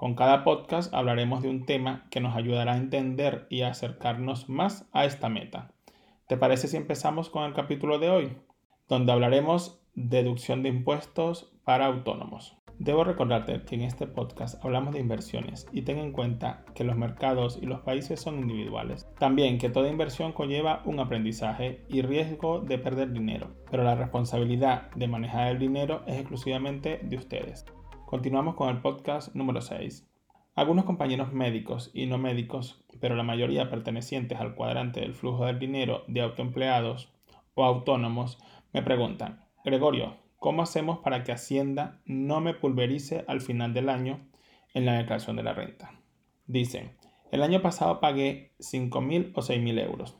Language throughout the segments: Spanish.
Con cada podcast hablaremos de un tema que nos ayudará a entender y a acercarnos más a esta meta. ¿Te parece si empezamos con el capítulo de hoy? Donde hablaremos deducción de impuestos para autónomos. Debo recordarte que en este podcast hablamos de inversiones y ten en cuenta que los mercados y los países son individuales. También que toda inversión conlleva un aprendizaje y riesgo de perder dinero, pero la responsabilidad de manejar el dinero es exclusivamente de ustedes. Continuamos con el podcast número 6. Algunos compañeros médicos y no médicos, pero la mayoría pertenecientes al cuadrante del flujo del dinero de autoempleados o autónomos, me preguntan, Gregorio, ¿cómo hacemos para que Hacienda no me pulverice al final del año en la declaración de la renta? Dicen, el año pasado pagué 5.000 o 6.000 euros,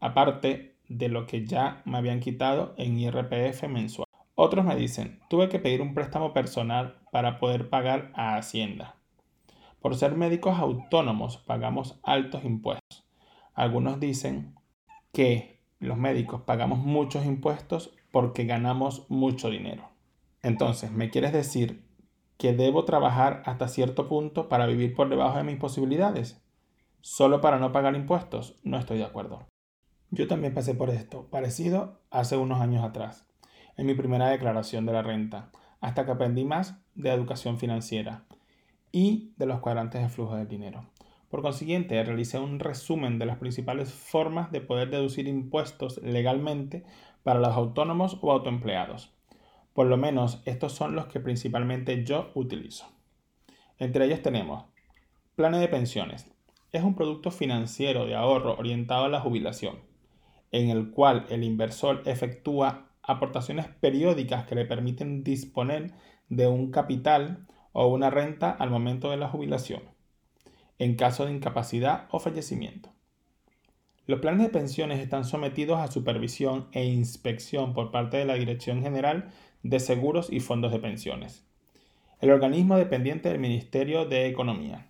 aparte de lo que ya me habían quitado en IRPF mensual. Otros me dicen, tuve que pedir un préstamo personal para poder pagar a Hacienda. Por ser médicos autónomos pagamos altos impuestos. Algunos dicen que los médicos pagamos muchos impuestos porque ganamos mucho dinero. Entonces, ¿me quieres decir que debo trabajar hasta cierto punto para vivir por debajo de mis posibilidades? ¿Solo para no pagar impuestos? No estoy de acuerdo. Yo también pasé por esto, parecido hace unos años atrás en mi primera declaración de la renta, hasta que aprendí más de educación financiera y de los cuadrantes de flujo del dinero. Por consiguiente, realicé un resumen de las principales formas de poder deducir impuestos legalmente para los autónomos o autoempleados. Por lo menos estos son los que principalmente yo utilizo. Entre ellos tenemos planes de pensiones. Es un producto financiero de ahorro orientado a la jubilación, en el cual el inversor efectúa aportaciones periódicas que le permiten disponer de un capital o una renta al momento de la jubilación, en caso de incapacidad o fallecimiento. Los planes de pensiones están sometidos a supervisión e inspección por parte de la Dirección General de Seguros y Fondos de Pensiones, el organismo dependiente del Ministerio de Economía.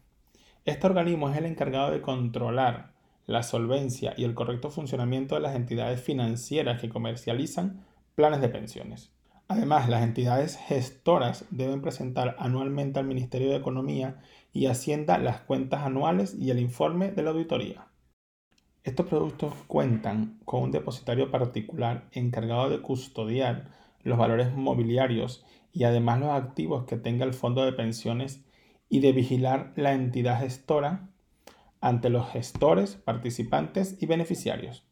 Este organismo es el encargado de controlar la solvencia y el correcto funcionamiento de las entidades financieras que comercializan planes de pensiones. Además, las entidades gestoras deben presentar anualmente al Ministerio de Economía y Hacienda las cuentas anuales y el informe de la auditoría. Estos productos cuentan con un depositario particular encargado de custodiar los valores mobiliarios y además los activos que tenga el fondo de pensiones y de vigilar la entidad gestora ante los gestores, participantes y beneficiarios.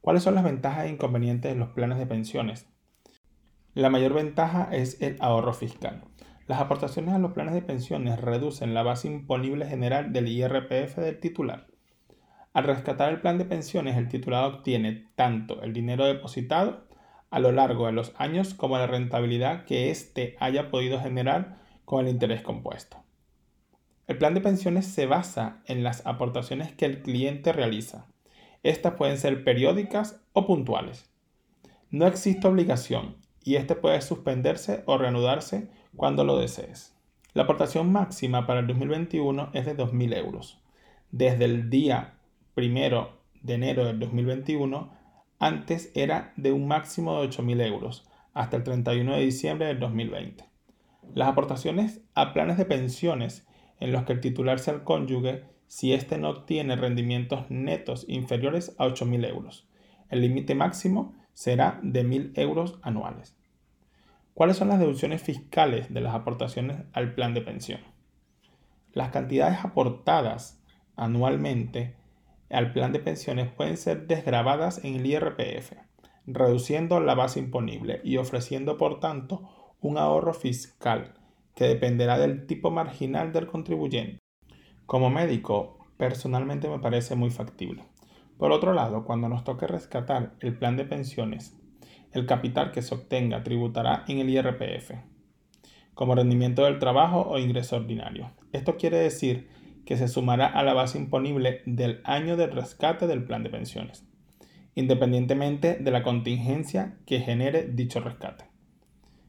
¿Cuáles son las ventajas e inconvenientes de los planes de pensiones? La mayor ventaja es el ahorro fiscal. Las aportaciones a los planes de pensiones reducen la base imponible general del IRPF del titular. Al rescatar el plan de pensiones, el titular obtiene tanto el dinero depositado a lo largo de los años como la rentabilidad que éste haya podido generar con el interés compuesto. El plan de pensiones se basa en las aportaciones que el cliente realiza. Estas pueden ser periódicas o puntuales. No existe obligación y este puede suspenderse o reanudarse cuando lo desees. La aportación máxima para el 2021 es de 2.000 euros. Desde el día primero de enero del 2021, antes era de un máximo de 8.000 euros hasta el 31 de diciembre del 2020. Las aportaciones a planes de pensiones en los que el titular sea el cónyuge si éste no obtiene rendimientos netos inferiores a 8.000 euros. El límite máximo será de 1.000 euros anuales. ¿Cuáles son las deducciones fiscales de las aportaciones al plan de pensión? Las cantidades aportadas anualmente al plan de pensiones pueden ser desgravadas en el IRPF, reduciendo la base imponible y ofreciendo por tanto un ahorro fiscal que dependerá del tipo marginal del contribuyente. Como médico, personalmente me parece muy factible. Por otro lado, cuando nos toque rescatar el plan de pensiones, el capital que se obtenga tributará en el IRPF, como rendimiento del trabajo o ingreso ordinario. Esto quiere decir que se sumará a la base imponible del año de rescate del plan de pensiones, independientemente de la contingencia que genere dicho rescate.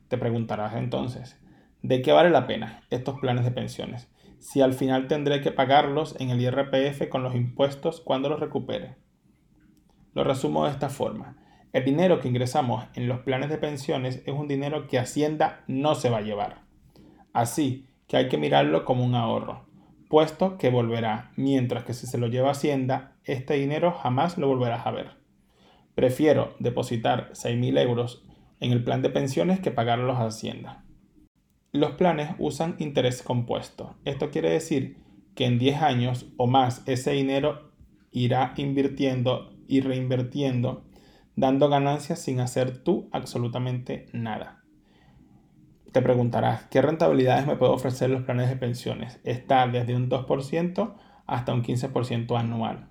Te preguntarás entonces, ¿de qué vale la pena estos planes de pensiones? Si al final tendré que pagarlos en el IRPF con los impuestos cuando los recupere. Lo resumo de esta forma. El dinero que ingresamos en los planes de pensiones es un dinero que Hacienda no se va a llevar. Así que hay que mirarlo como un ahorro, puesto que volverá, mientras que si se lo lleva Hacienda, este dinero jamás lo volverás a ver. Prefiero depositar 6.000 euros en el plan de pensiones que pagarlos a Hacienda. Los planes usan interés compuesto. Esto quiere decir que en 10 años o más ese dinero irá invirtiendo y reinvirtiendo, dando ganancias sin hacer tú absolutamente nada. Te preguntarás, ¿qué rentabilidades me puedo ofrecer los planes de pensiones? Está desde un 2% hasta un 15% anual.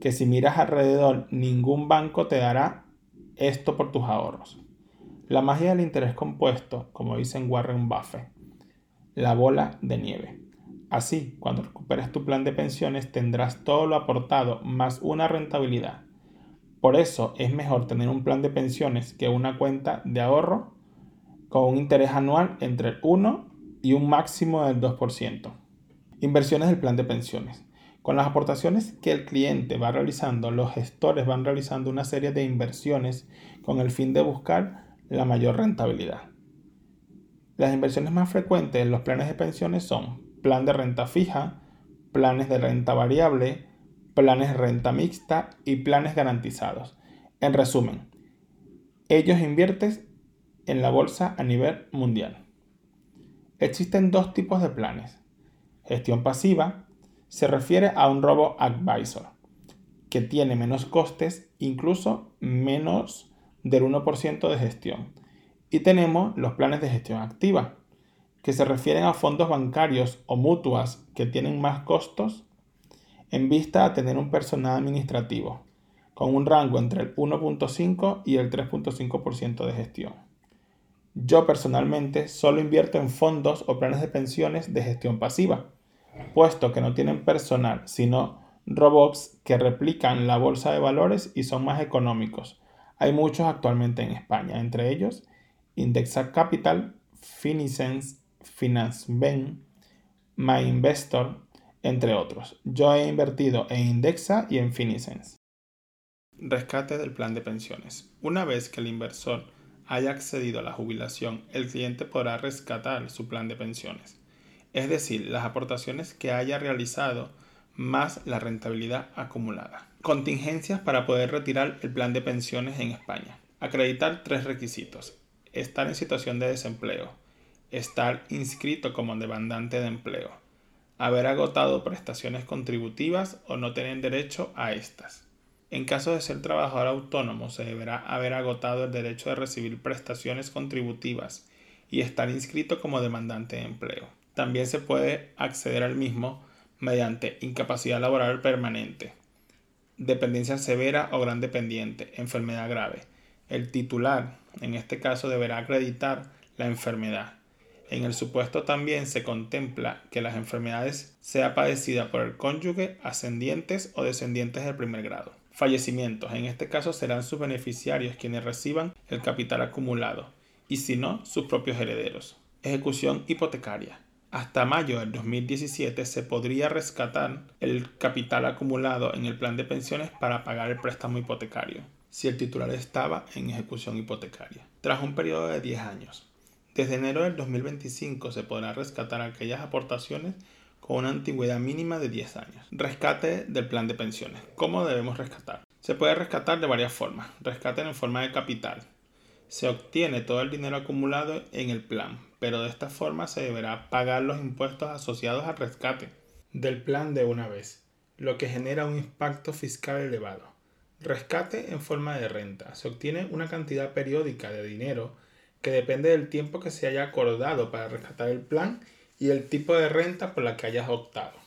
Que si miras alrededor, ningún banco te dará esto por tus ahorros. La magia del interés compuesto, como dicen Warren Buffett, la bola de nieve. Así, cuando recuperes tu plan de pensiones tendrás todo lo aportado más una rentabilidad. Por eso es mejor tener un plan de pensiones que una cuenta de ahorro con un interés anual entre el 1 y un máximo del 2%. Inversiones del plan de pensiones. Con las aportaciones que el cliente va realizando, los gestores van realizando una serie de inversiones con el fin de buscar la mayor rentabilidad. Las inversiones más frecuentes en los planes de pensiones son plan de renta fija, planes de renta variable, planes de renta mixta y planes garantizados. En resumen, ellos invierten en la bolsa a nivel mundial. Existen dos tipos de planes. Gestión pasiva se refiere a un robo advisor que tiene menos costes, incluso menos del 1% de gestión. Y tenemos los planes de gestión activa, que se refieren a fondos bancarios o mutuas que tienen más costos en vista a tener un personal administrativo, con un rango entre el 1.5 y el 3.5% de gestión. Yo personalmente solo invierto en fondos o planes de pensiones de gestión pasiva, puesto que no tienen personal, sino robots que replican la bolsa de valores y son más económicos. Hay muchos actualmente en España, entre ellos Indexa Capital, Finisense, FinanceBen, MyInvestor, entre otros. Yo he invertido en Indexa y en Finisense. Rescate del plan de pensiones. Una vez que el inversor haya accedido a la jubilación, el cliente podrá rescatar su plan de pensiones, es decir, las aportaciones que haya realizado más la rentabilidad acumulada. Contingencias para poder retirar el plan de pensiones en España. Acreditar tres requisitos. Estar en situación de desempleo. Estar inscrito como demandante de empleo. Haber agotado prestaciones contributivas o no tener derecho a estas. En caso de ser trabajador autónomo, se deberá haber agotado el derecho de recibir prestaciones contributivas y estar inscrito como demandante de empleo. También se puede acceder al mismo mediante incapacidad laboral permanente, dependencia severa o gran dependiente, enfermedad grave. El titular, en este caso, deberá acreditar la enfermedad. En el supuesto también se contempla que las enfermedades sean padecidas por el cónyuge, ascendientes o descendientes del primer grado. Fallecimientos. En este caso serán sus beneficiarios quienes reciban el capital acumulado y si no, sus propios herederos. Ejecución hipotecaria. Hasta mayo del 2017 se podría rescatar el capital acumulado en el plan de pensiones para pagar el préstamo hipotecario, si el titular estaba en ejecución hipotecaria. Tras un periodo de 10 años, desde enero del 2025 se podrá rescatar aquellas aportaciones con una antigüedad mínima de 10 años. Rescate del plan de pensiones. ¿Cómo debemos rescatar? Se puede rescatar de varias formas. Rescate en forma de capital. Se obtiene todo el dinero acumulado en el plan, pero de esta forma se deberá pagar los impuestos asociados al rescate del plan de una vez, lo que genera un impacto fiscal elevado. Rescate en forma de renta. Se obtiene una cantidad periódica de dinero que depende del tiempo que se haya acordado para rescatar el plan y el tipo de renta por la que hayas optado.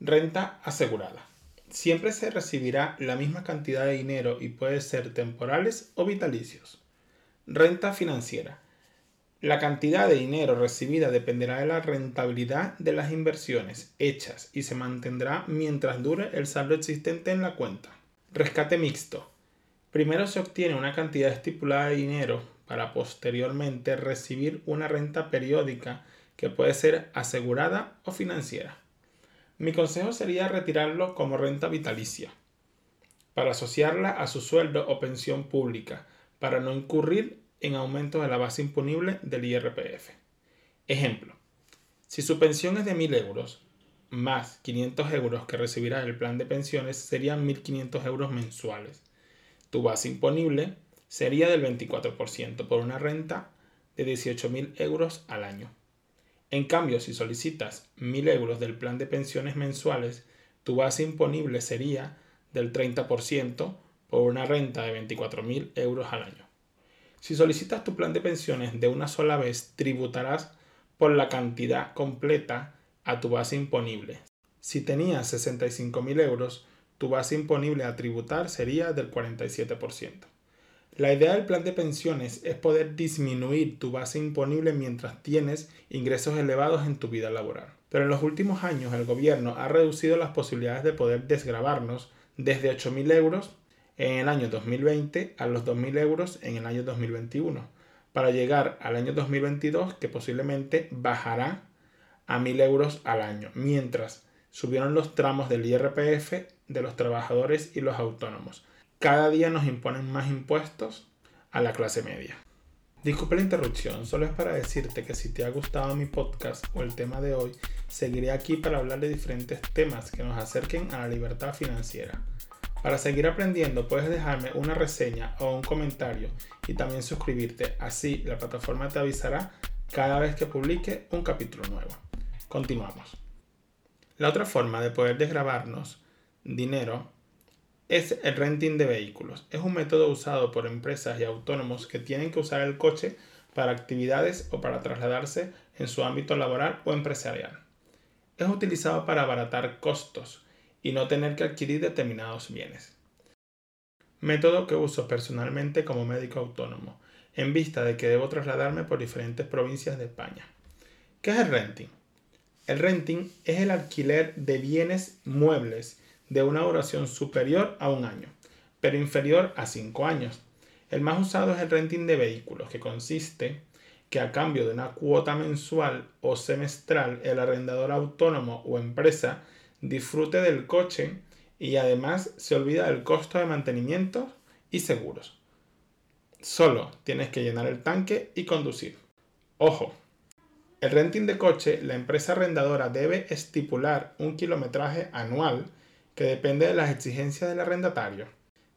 Renta asegurada. Siempre se recibirá la misma cantidad de dinero y puede ser temporales o vitalicios. Renta financiera. La cantidad de dinero recibida dependerá de la rentabilidad de las inversiones hechas y se mantendrá mientras dure el saldo existente en la cuenta. Rescate mixto. Primero se obtiene una cantidad estipulada de dinero para posteriormente recibir una renta periódica que puede ser asegurada o financiera. Mi consejo sería retirarlo como renta vitalicia, para asociarla a su sueldo o pensión pública, para no incurrir en aumento de la base imponible del IRPF. Ejemplo, si su pensión es de 1.000 euros, más 500 euros que recibirá el plan de pensiones serían 1.500 euros mensuales. Tu base imponible sería del 24% por una renta de 18.000 euros al año. En cambio, si solicitas 1.000 euros del plan de pensiones mensuales, tu base imponible sería del 30% por una renta de 24.000 euros al año. Si solicitas tu plan de pensiones de una sola vez, tributarás por la cantidad completa a tu base imponible. Si tenías 65.000 euros, tu base imponible a tributar sería del 47%. La idea del plan de pensiones es poder disminuir tu base imponible mientras tienes ingresos elevados en tu vida laboral. Pero en los últimos años el gobierno ha reducido las posibilidades de poder desgravarnos desde 8.000 euros en el año 2020 a los 2.000 euros en el año 2021, para llegar al año 2022 que posiblemente bajará a 1.000 euros al año, mientras subieron los tramos del IRPF de los trabajadores y los autónomos. Cada día nos imponen más impuestos a la clase media. Disculpe la interrupción, solo es para decirte que si te ha gustado mi podcast o el tema de hoy, seguiré aquí para hablar de diferentes temas que nos acerquen a la libertad financiera. Para seguir aprendiendo puedes dejarme una reseña o un comentario y también suscribirte, así la plataforma te avisará cada vez que publique un capítulo nuevo. Continuamos. La otra forma de poder desgrabarnos dinero es el renting de vehículos. Es un método usado por empresas y autónomos que tienen que usar el coche para actividades o para trasladarse en su ámbito laboral o empresarial. Es utilizado para abaratar costos y no tener que adquirir determinados bienes. Método que uso personalmente como médico autónomo, en vista de que debo trasladarme por diferentes provincias de España. ¿Qué es el renting? El renting es el alquiler de bienes muebles de una duración superior a un año, pero inferior a cinco años. El más usado es el renting de vehículos, que consiste que a cambio de una cuota mensual o semestral el arrendador autónomo o empresa disfrute del coche y además se olvida del costo de mantenimiento y seguros. Solo tienes que llenar el tanque y conducir. Ojo, el renting de coche, la empresa arrendadora debe estipular un kilometraje anual que depende de las exigencias del arrendatario,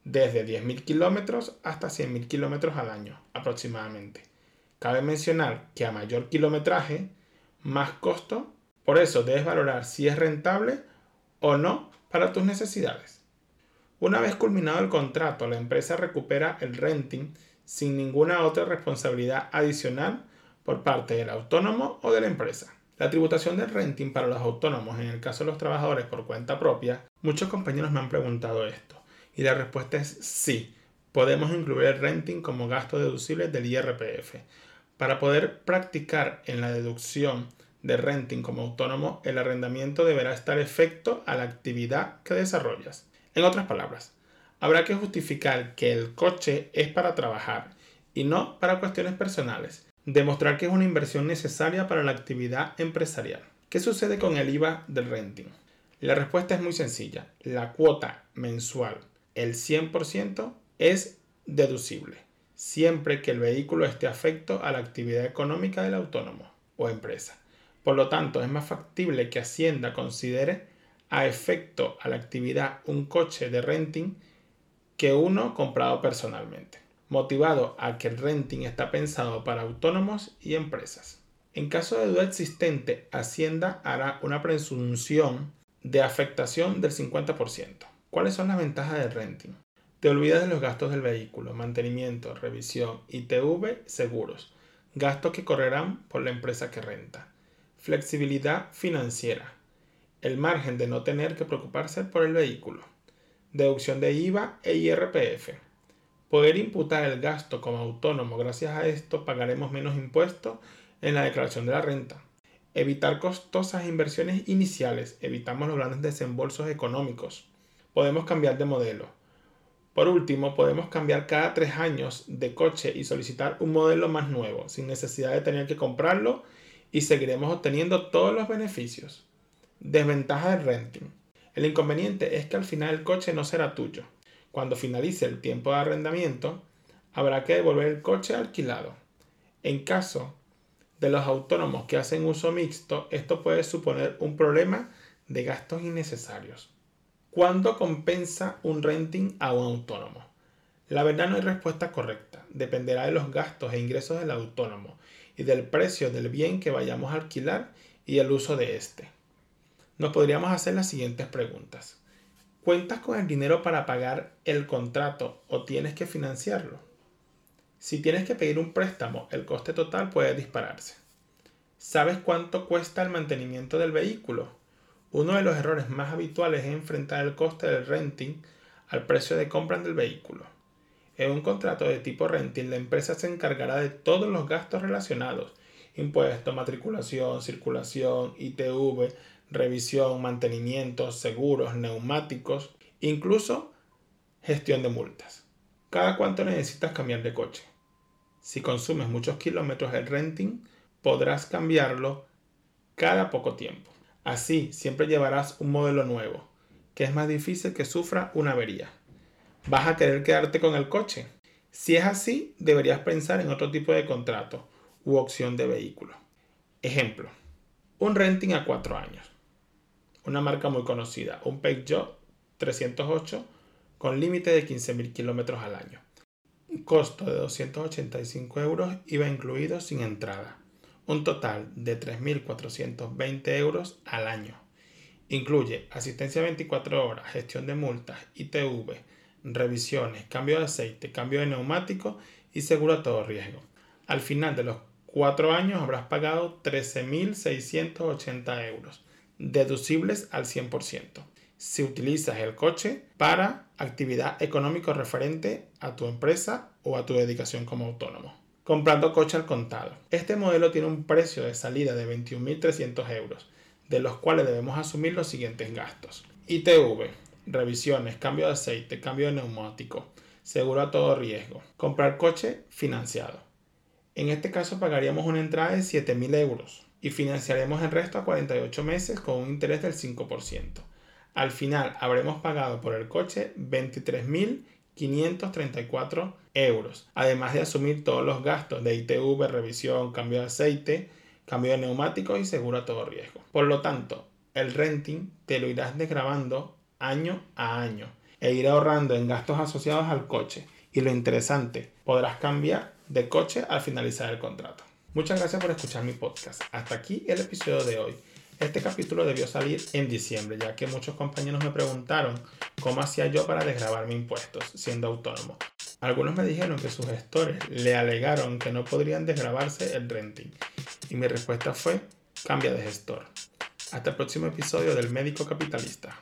desde 10.000 kilómetros hasta 100.000 kilómetros al año aproximadamente. Cabe mencionar que a mayor kilometraje, más costo, por eso debes valorar si es rentable o no para tus necesidades. Una vez culminado el contrato, la empresa recupera el renting sin ninguna otra responsabilidad adicional por parte del autónomo o de la empresa. La tributación del renting para los autónomos en el caso de los trabajadores por cuenta propia, muchos compañeros me han preguntado esto y la respuesta es sí, podemos incluir el renting como gasto deducible del IRPF. Para poder practicar en la deducción de renting como autónomo, el arrendamiento deberá estar efecto a la actividad que desarrollas. En otras palabras, habrá que justificar que el coche es para trabajar y no para cuestiones personales Demostrar que es una inversión necesaria para la actividad empresarial. ¿Qué sucede con el IVA del renting? La respuesta es muy sencilla. La cuota mensual, el 100%, es deducible, siempre que el vehículo esté afecto a la actividad económica del autónomo o empresa. Por lo tanto, es más factible que Hacienda considere a efecto a la actividad un coche de renting que uno comprado personalmente motivado a que el renting está pensado para autónomos y empresas. En caso de duda existente, Hacienda hará una presunción de afectación del 50%. ¿Cuáles son las ventajas del renting? Te olvidas de los gastos del vehículo, mantenimiento, revisión, ITV, seguros, gastos que correrán por la empresa que renta. Flexibilidad financiera, el margen de no tener que preocuparse por el vehículo. Deducción de IVA e IRPF poder imputar el gasto como autónomo. Gracias a esto pagaremos menos impuestos en la declaración de la renta. Evitar costosas inversiones iniciales. Evitamos los grandes desembolsos económicos. Podemos cambiar de modelo. Por último, podemos cambiar cada tres años de coche y solicitar un modelo más nuevo, sin necesidad de tener que comprarlo y seguiremos obteniendo todos los beneficios. Desventaja del renting. El inconveniente es que al final el coche no será tuyo. Cuando finalice el tiempo de arrendamiento, habrá que devolver el coche alquilado. En caso de los autónomos que hacen uso mixto, esto puede suponer un problema de gastos innecesarios. ¿Cuándo compensa un renting a un autónomo? La verdad no hay respuesta correcta. Dependerá de los gastos e ingresos del autónomo y del precio del bien que vayamos a alquilar y el uso de éste. Nos podríamos hacer las siguientes preguntas. ¿Cuentas con el dinero para pagar el contrato o tienes que financiarlo? Si tienes que pedir un préstamo, el coste total puede dispararse. ¿Sabes cuánto cuesta el mantenimiento del vehículo? Uno de los errores más habituales es enfrentar el coste del renting al precio de compra del vehículo. En un contrato de tipo renting, la empresa se encargará de todos los gastos relacionados, impuestos, matriculación, circulación, ITV, revisión, mantenimiento, seguros, neumáticos, incluso gestión de multas. ¿Cada cuánto necesitas cambiar de coche? Si consumes muchos kilómetros el renting, podrás cambiarlo cada poco tiempo. Así siempre llevarás un modelo nuevo, que es más difícil que sufra una avería. ¿Vas a querer quedarte con el coche? Si es así, deberías pensar en otro tipo de contrato u opción de vehículo. Ejemplo, un renting a 4 años una marca muy conocida, un Peugeot 308 con límite de 15.000 kilómetros al año. Costo de 285 euros iba incluido sin entrada. Un total de 3.420 euros al año. Incluye asistencia 24 horas, gestión de multas, ITV, revisiones, cambio de aceite, cambio de neumático y seguro a todo riesgo. Al final de los cuatro años habrás pagado 13.680 euros deducibles al 100%. Si utilizas el coche para actividad económica referente a tu empresa o a tu dedicación como autónomo. Comprando coche al contado. Este modelo tiene un precio de salida de 21.300 euros, de los cuales debemos asumir los siguientes gastos. ITV, revisiones, cambio de aceite, cambio de neumático, seguro a todo riesgo. Comprar coche financiado. En este caso pagaríamos una entrada de 7.000 euros y financiaremos el resto a 48 meses con un interés del 5%. Al final habremos pagado por el coche 23.534 euros, además de asumir todos los gastos de ITV, revisión, cambio de aceite, cambio de neumáticos y seguro a todo riesgo. Por lo tanto, el renting te lo irás desgrabando año a año e ir ahorrando en gastos asociados al coche. Y lo interesante, podrás cambiar de coche al finalizar el contrato. Muchas gracias por escuchar mi podcast. Hasta aquí el episodio de hoy. Este capítulo debió salir en diciembre, ya que muchos compañeros me preguntaron cómo hacía yo para desgrabar mis impuestos siendo autónomo. Algunos me dijeron que sus gestores le alegaron que no podrían desgrabarse el renting. Y mi respuesta fue, cambia de gestor. Hasta el próximo episodio del Médico Capitalista.